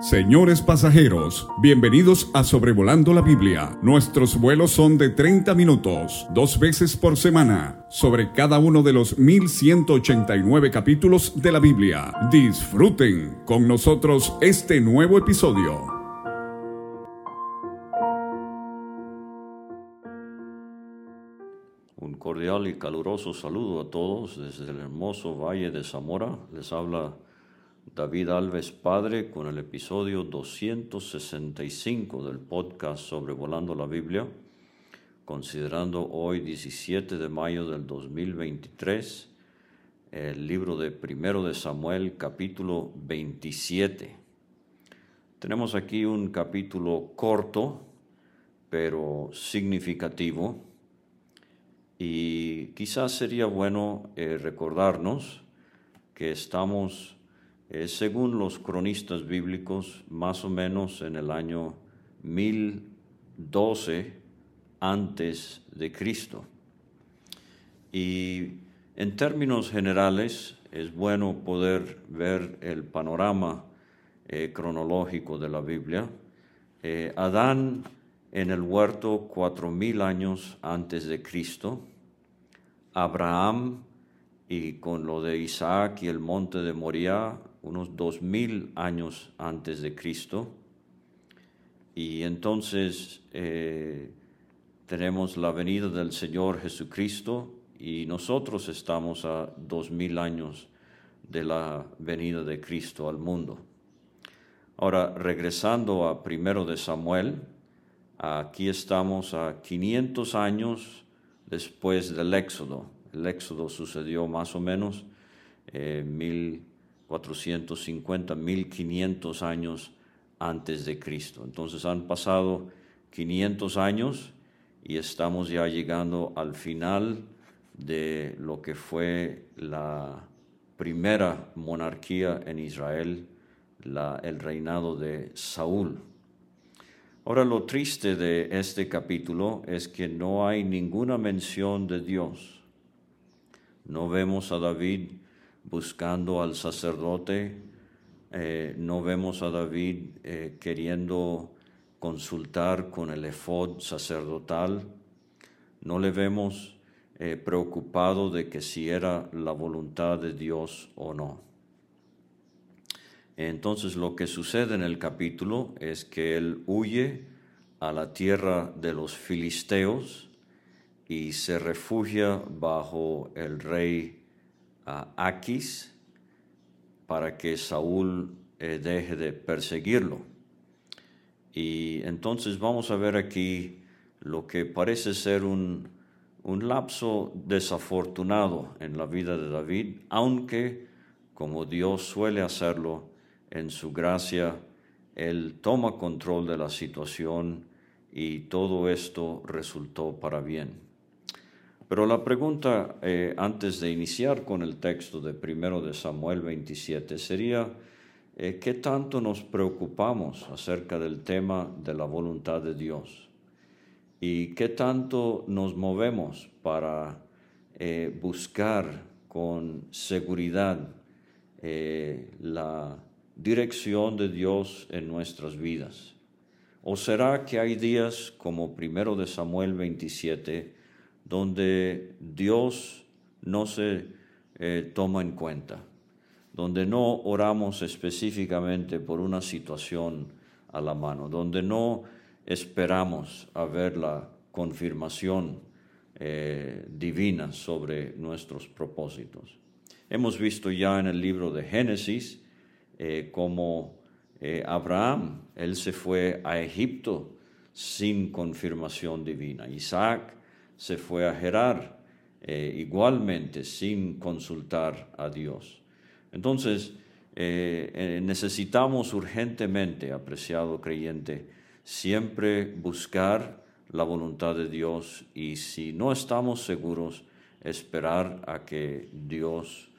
Señores pasajeros, bienvenidos a Sobrevolando la Biblia. Nuestros vuelos son de 30 minutos, dos veces por semana, sobre cada uno de los 1189 capítulos de la Biblia. Disfruten con nosotros este nuevo episodio. Un cordial y caluroso saludo a todos desde el hermoso Valle de Zamora. Les habla David Alves Padre con el episodio 265 del podcast sobre Volando la Biblia, considerando hoy 17 de mayo del 2023 el libro de Primero de Samuel capítulo 27. Tenemos aquí un capítulo corto pero significativo y quizás sería bueno eh, recordarnos que estamos eh, según los cronistas bíblicos, más o menos en el año 1012 antes de Cristo. Y en términos generales es bueno poder ver el panorama eh, cronológico de la Biblia. Eh, Adán en el huerto cuatro mil años antes de Cristo, Abraham y con lo de Isaac y el monte de Moriah unos dos mil años antes de Cristo. Y entonces eh, tenemos la venida del Señor Jesucristo y nosotros estamos a dos mil años de la venida de Cristo al mundo. Ahora, regresando a primero de Samuel, aquí estamos a 500 años después del Éxodo. El Éxodo sucedió más o menos eh, mil 450, 1500 años antes de Cristo. Entonces han pasado 500 años y estamos ya llegando al final de lo que fue la primera monarquía en Israel, el reinado de Saúl. Ahora lo triste de este capítulo es que no hay ninguna mención de Dios. No vemos a David buscando al sacerdote, eh, no vemos a David eh, queriendo consultar con el efod sacerdotal, no le vemos eh, preocupado de que si era la voluntad de Dios o no. Entonces lo que sucede en el capítulo es que él huye a la tierra de los filisteos y se refugia bajo el rey a Aquis para que Saúl eh, deje de perseguirlo. Y entonces vamos a ver aquí lo que parece ser un, un lapso desafortunado en la vida de David, aunque como Dios suele hacerlo en su gracia, Él toma control de la situación y todo esto resultó para bien. Pero la pregunta eh, antes de iniciar con el texto de primero de Samuel 27 sería, eh, ¿qué tanto nos preocupamos acerca del tema de la voluntad de Dios? ¿Y qué tanto nos movemos para eh, buscar con seguridad la dirección de Dios en nuestras vidas? ¿O será que hay días como primero de Samuel 27 donde Dios no se eh, toma en cuenta, donde no oramos específicamente por una situación a la mano, donde no esperamos a ver la confirmación eh, divina sobre nuestros propósitos. Hemos visto ya en el libro de Génesis eh, como Abraham, él se fue a Egipto sin confirmación divina. Isaac se fue a Gerar eh, igualmente sin consultar a Dios. Entonces, eh, eh, necesitamos urgentemente, apreciado creyente, siempre buscar la voluntad de Dios y si no estamos seguros, esperar a que Dios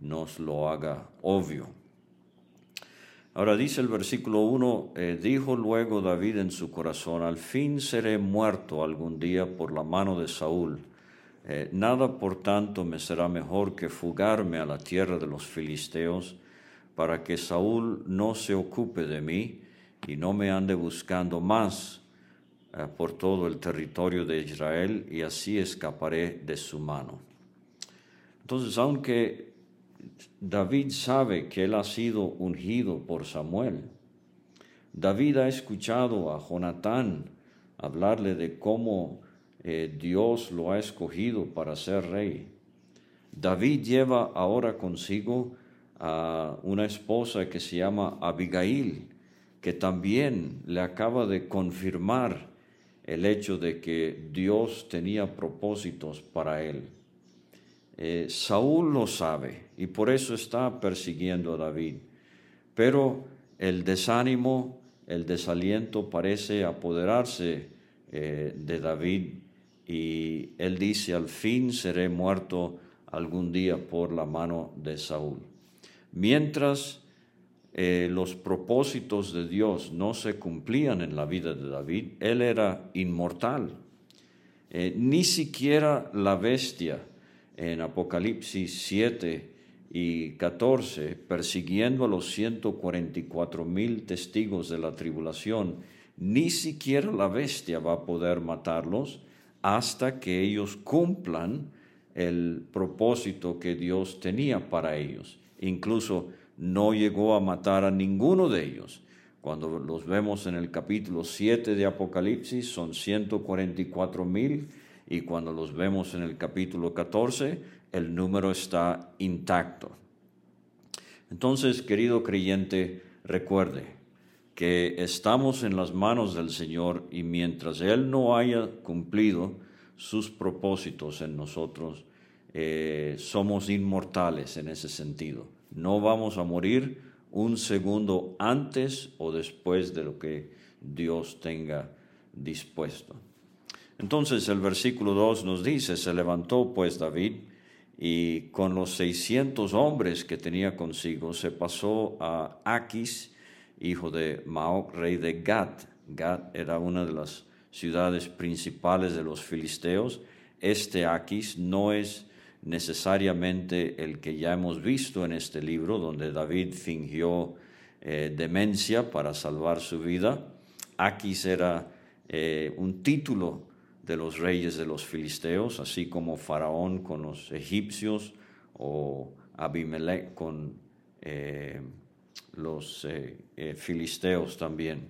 nos lo haga obvio. Ahora dice el versículo 1, eh, dijo luego David en su corazón, al fin seré muerto algún día por la mano de Saúl. Eh, nada por tanto me será mejor que fugarme a la tierra de los filisteos, para que Saúl no se ocupe de mí y no me ande buscando más eh, por todo el territorio de Israel y así escaparé de su mano. Entonces, aunque David sabe que él ha sido ungido por Samuel, David ha escuchado a Jonatán hablarle de cómo eh, Dios lo ha escogido para ser rey. David lleva ahora consigo a una esposa que se llama Abigail, que también le acaba de confirmar el hecho de que Dios tenía propósitos para él. Eh, Saúl lo sabe y por eso está persiguiendo a David, pero el desánimo, el desaliento parece apoderarse eh, de David y él dice, al fin seré muerto algún día por la mano de Saúl. Mientras eh, los propósitos de Dios no se cumplían en la vida de David, él era inmortal. Ni siquiera la bestia en Apocalipsis 7 y 14, persiguiendo a los 144 mil testigos de la tribulación, ni siquiera la bestia va a poder matarlos hasta que ellos cumplan el propósito que Dios tenía para ellos. Incluso no llegó a matar a ninguno de ellos. Cuando los vemos en el capítulo 7 de Apocalipsis son 144 mil y cuando los vemos en el capítulo 14 el número está intacto. Entonces, querido creyente, recuerde que estamos en las manos del Señor y mientras Él no haya cumplido sus propósitos en nosotros, eh, somos inmortales en ese sentido. No vamos a morir un segundo antes o después de lo que Dios tenga dispuesto. Entonces el versículo 2 nos dice, se levantó pues David y con los 600 hombres que tenía consigo se pasó a Aquis, hijo de Maoc, rey de Gat. Gat era una de las ciudades principales de los filisteos. Este Aquis no es necesariamente el que ya hemos visto en este libro, donde David fingió eh, demencia para salvar su vida. Aquis era eh, un título de los reyes de los filisteos, así como Faraón con los egipcios o Abimelech con eh, los filisteos también.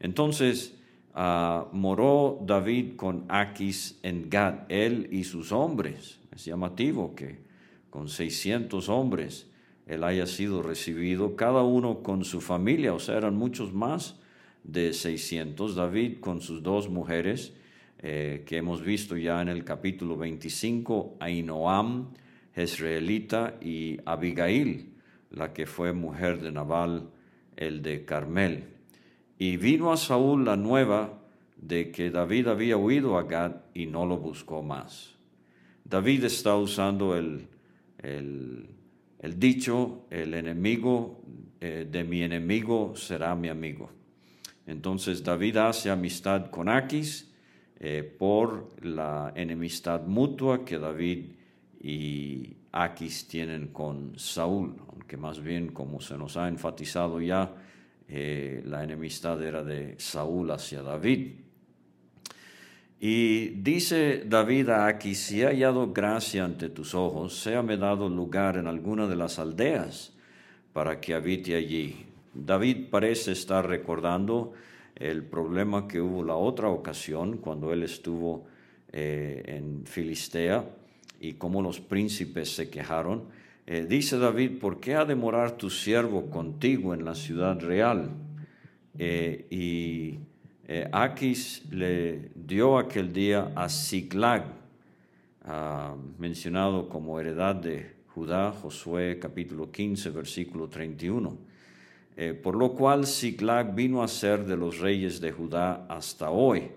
Entonces, ah, moró David con Aquis en Gad, él y sus hombres es llamativo que con 600 hombres él haya sido recibido, cada uno con su familia, o sea, eran muchos más de 600. David con sus dos mujeres, eh, que hemos visto ya en el capítulo 25, Ainoam, Jezreelita y Abigail, la que fue mujer de Nabal, el de Carmel. Y vino a Saúl la nueva de que David había huido a Gad y no lo buscó más. David está usando el, dicho, el enemigo eh, de mi enemigo será mi amigo. Entonces David hace amistad con Aquis eh, por la enemistad mutua que David y Aquis tienen con Saúl, aunque más bien como se nos ha enfatizado ya, eh, la enemistad era de Saúl hacia David. Y dice David aquí, si he hallado gracia ante tus ojos, séame dado lugar en alguna de las aldeas para que habite allí. David parece estar recordando el problema que hubo la otra ocasión cuando él estuvo eh, en Filistea y cómo los príncipes se quejaron. Eh, dice David, ¿por qué ha de morar tu siervo contigo en la ciudad real? Eh, y Aquis le dio aquel día a Ziklag, ah, mencionado como heredad de Judá, Josué capítulo 15, versículo 31. Eh, por lo cual Ziklag vino a ser de los reyes de Judá hasta hoy.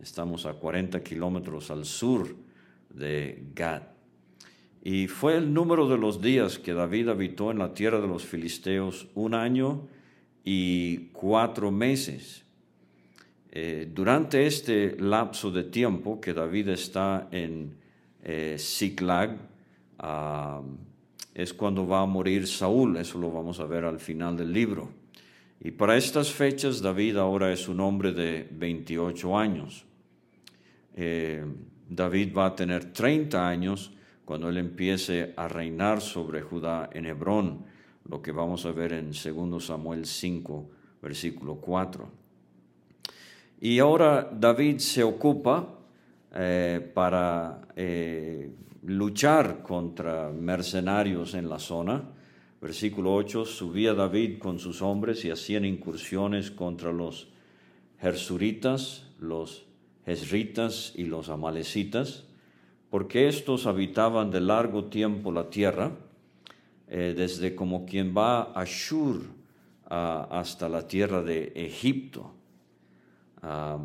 Estamos a 40 kilómetros al sur de Gad. Y fue el número de los días que David habitó en la tierra de los filisteos un año y cuatro meses. Eh, durante este lapso de tiempo que David está en eh, es cuando va a morir Saúl, eso lo vamos a ver al final del libro. Y para estas fechas David ahora es un hombre de 28 años. Eh, David va a tener 30 años cuando él empiece a reinar sobre Judá en Hebrón, lo que vamos a ver en 2 Samuel 5, versículo 4. Y ahora David se ocupa eh, para eh, luchar contra mercenarios en la zona. Versículo 8, subía David con sus hombres y hacían incursiones contra los Gersuritas, los Jezritas y los Amalecitas, porque estos habitaban de largo tiempo la tierra, eh, desde como quien va a Shur hasta la tierra de Egipto.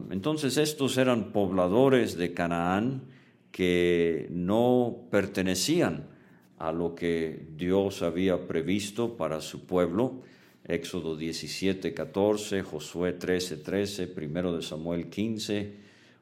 Entonces estos eran pobladores de Canaán, que no pertenecían a lo que Dios había previsto para su pueblo. Éxodo 17, 14, Josué 13, 13, primero de Samuel 15,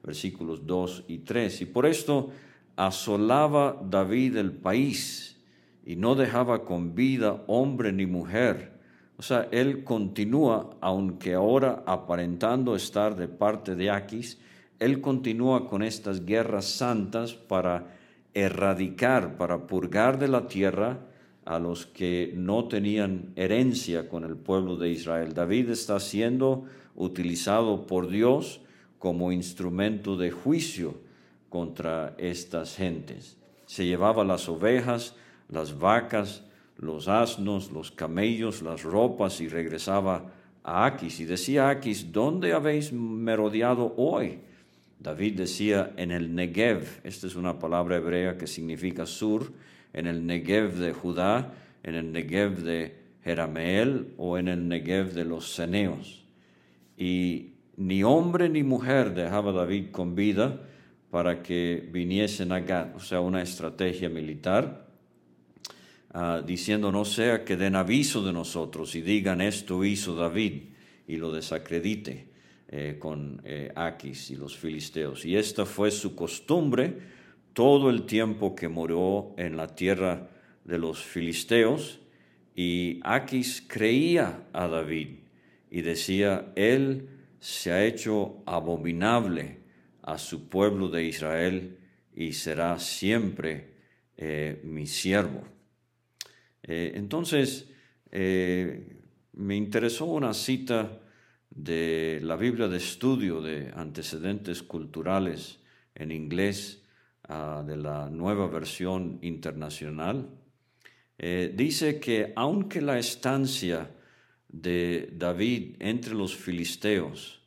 versículos 2 y 3. Y por esto asolaba David el país y no dejaba con vida hombre ni mujer. O sea, él continúa, aunque ahora aparentando estar de parte de Aquis, él continúa con estas guerras santas para erradicar, para purgar de la tierra a los que no tenían herencia con el pueblo de Israel. David está siendo utilizado por Dios como instrumento de juicio contra estas gentes. Se llevaba las ovejas, las vacas, los asnos, los camellos, las ropas y regresaba a Aquis. Y decía Aquis, ¿dónde habéis merodeado hoy? David decía en el Negev, esta es una palabra hebrea que significa sur, en el Negev de Judá, en el Negev de Jerameel o en el Negev de los Ceneos. Y ni hombre ni mujer dejaba David con vida para que viniesen a Gad, o sea, una estrategia militar, ah, diciendo no sea que den aviso de nosotros y digan esto hizo David y lo desacredite. Eh, con eh, Aquis y los filisteos. Y esta fue su costumbre todo el tiempo que murió en la tierra de los filisteos. Y Aquis creía a David y decía, Él se ha hecho abominable a su pueblo de Israel y será siempre eh, mi siervo. Entonces, me interesó una cita de la Biblia de estudio de antecedentes culturales en inglés ah, de la nueva versión internacional, eh, dice que aunque la estancia de David entre los filisteos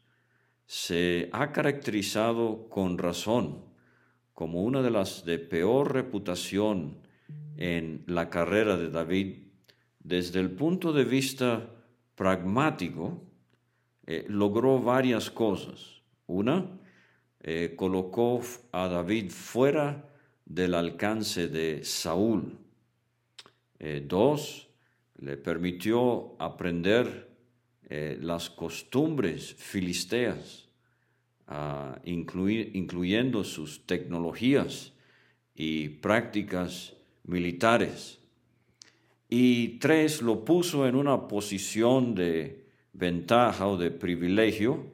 se ha caracterizado con razón como una de las de peor reputación en la carrera de David, desde el punto de vista pragmático, eh, logró varias cosas. Una, eh, colocó a David fuera del alcance de Saúl. Eh, dos, le permitió aprender las costumbres filisteas, ah, incluyendo sus tecnologías y prácticas militares. Y tres, lo puso en una posición de ventaja o de privilegio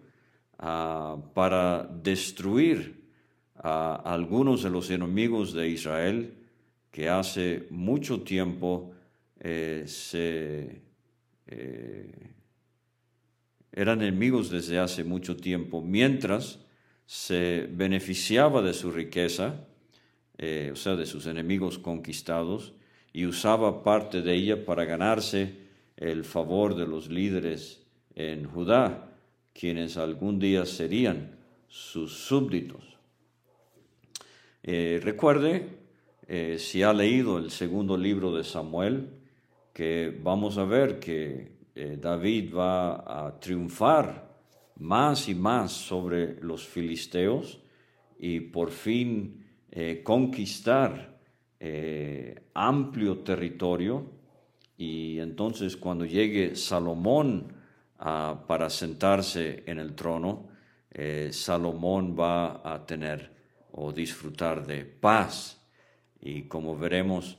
ah, para destruir a algunos de los enemigos de Israel que hace mucho tiempo eh, eh, eran enemigos desde hace mucho tiempo, mientras se beneficiaba de su riqueza, eh, o sea, de sus enemigos conquistados, y usaba parte de ella para ganarse el favor de los líderes en Judá, quienes algún día serían sus súbditos. Eh, recuerde, eh, si ha leído el segundo libro de Samuel, que vamos a ver que David va a triunfar más y más sobre los filisteos y por fin conquistar amplio territorio. Y entonces cuando llegue Salomón para sentarse en el trono, eh, Salomón va a tener o disfrutar de paz. Y como veremos,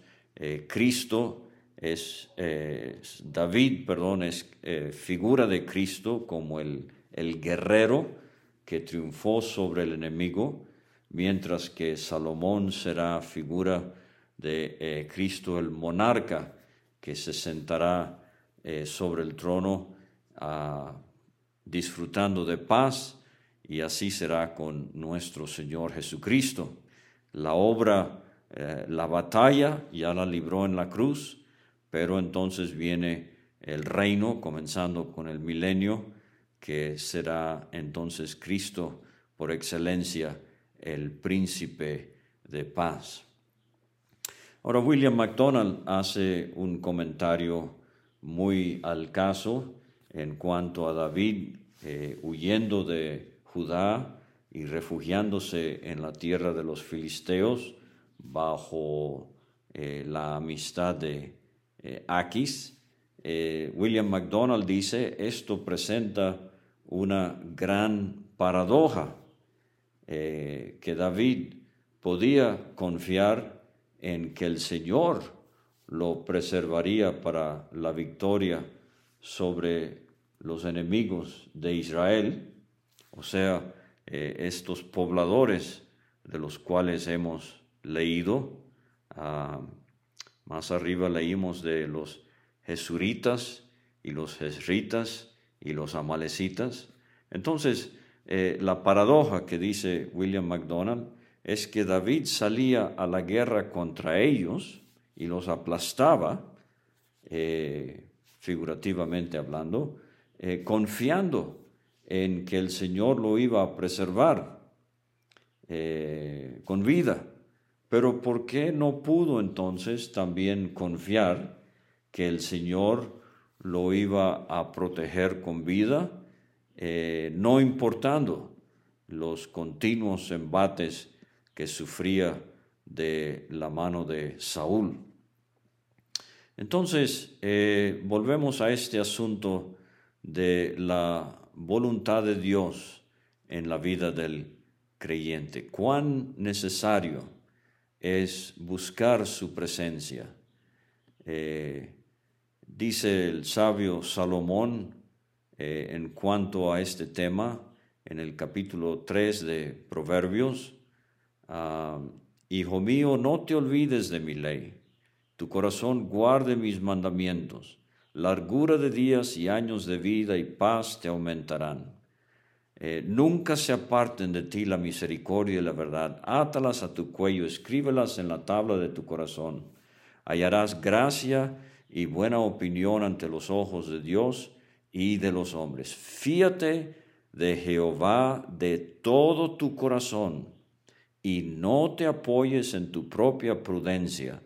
Cristo es, David, perdón, es figura de Cristo como el, el guerrero que triunfó sobre el enemigo, mientras que Salomón será figura de Cristo el monarca que se sentará sobre el trono a disfrutando de paz y así será con nuestro Señor Jesucristo. La obra, eh, la batalla ya la libró en la cruz, pero entonces viene el reino, comenzando con el milenio, que será entonces Cristo por excelencia el príncipe de paz. Ahora William MacDonald hace un comentario muy al caso en cuanto a David eh, huyendo de Judá y refugiándose en la tierra de los filisteos bajo eh, la amistad de eh, Aquis. William MacDonald dice, esto presenta una gran paradoja, que David podía confiar en que el Señor lo preservaría para la victoria sobre los enemigos de Israel, o sea, eh, estos pobladores de los cuales hemos leído. Ah, más arriba leímos de los jesuritas y los jesritas y los amalecitas. Entonces, eh, la paradoja que dice William MacDonald es que David salía a la guerra contra ellos y los aplastaba, eh, figurativamente hablando, eh, confiando en que el Señor lo iba a preservar con vida. Pero ¿por qué no pudo entonces también confiar que el Señor lo iba a proteger con vida, eh, no importando los continuos embates que sufría de la mano de Saúl? Entonces, volvemos a este asunto de la voluntad de Dios en la vida del creyente. Cuán necesario es buscar su presencia. Eh, dice el sabio Salomón eh, en cuanto a este tema en el capítulo 3 de Proverbios, ah, Hijo mío, no te olvides de mi ley, tu corazón guarde mis mandamientos largura de días y años de vida y paz te aumentarán. Eh, nunca se aparten de ti la misericordia y la verdad. Átalas a tu cuello, escríbelas en la tabla de tu corazón. Hallarás gracia y buena opinión ante los ojos de Dios y de los hombres. Fíate de Jehová de todo tu corazón y no te apoyes en tu propia prudencia.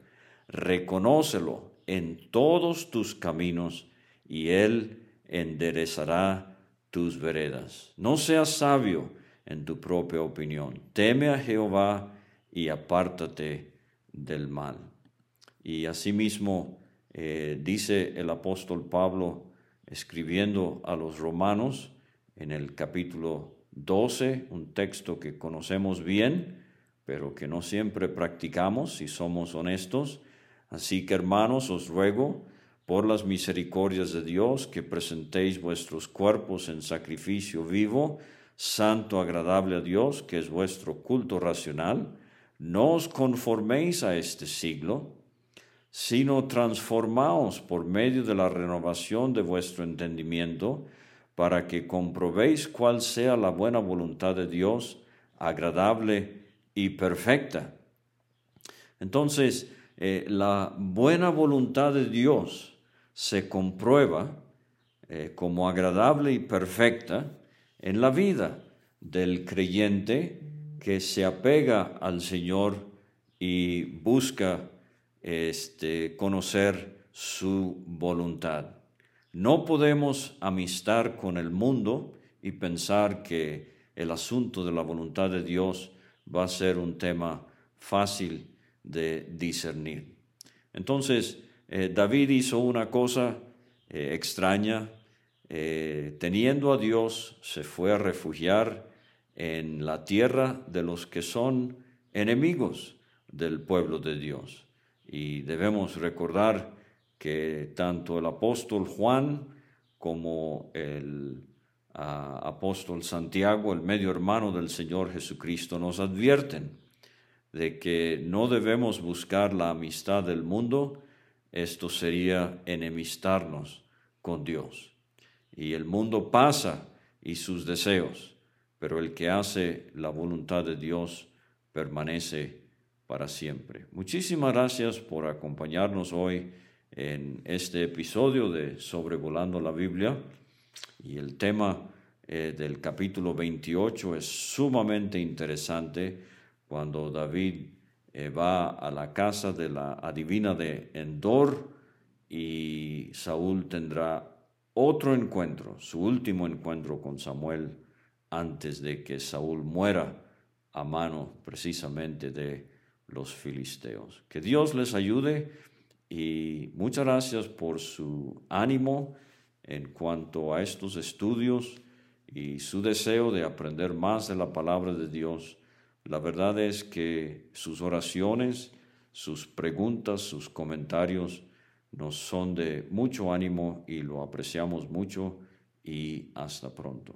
Reconócelo en todos tus caminos y Él enderezará tus veredas. No seas sabio en tu propia opinión. Teme a Jehová y apártate del mal. Y asimismo eh, dice el apóstol Pablo escribiendo a los romanos en el capítulo 12, un texto que conocemos bien, pero que no siempre practicamos si somos honestos, Así que hermanos, os ruego, por las misericordias de Dios, que presentéis vuestros cuerpos en sacrificio vivo, santo, agradable a Dios, que es vuestro culto racional. No os conforméis a este siglo, sino transformaos por medio de la renovación de vuestro entendimiento, para que comprobéis cuál sea la buena voluntad de Dios, agradable y perfecta. Entonces, eh, la buena voluntad de Dios se comprueba eh, como agradable y perfecta en la vida del creyente que se apega al Señor y busca este, conocer su voluntad. No podemos amistar con el mundo y pensar que el asunto de la voluntad de Dios va a ser un tema fácil de discernir. Entonces, eh, David hizo una cosa eh, extraña, eh, teniendo a Dios, se fue a refugiar en la tierra de los que son enemigos del pueblo de Dios. Y debemos recordar que tanto el apóstol Juan como el ah, apóstol Santiago, el medio hermano del Señor Jesucristo, nos advierten de que no debemos buscar la amistad del mundo, esto sería enemistarnos con Dios. Y el mundo pasa y sus deseos, pero el que hace la voluntad de Dios permanece para siempre. Muchísimas gracias por acompañarnos hoy en este episodio de Sobrevolando la Biblia. Y el tema eh, del capítulo 28 es sumamente interesante cuando David eh, va a la casa de la adivina de Endor y Saúl tendrá otro encuentro, su último encuentro con Samuel antes de que Saúl muera a mano precisamente de los filisteos. Que Dios les ayude y muchas gracias por su ánimo en cuanto a estos estudios y su deseo de aprender más de la palabra de Dios. La verdad es que sus oraciones, sus preguntas, sus comentarios nos son de mucho ánimo y lo apreciamos mucho y hasta pronto.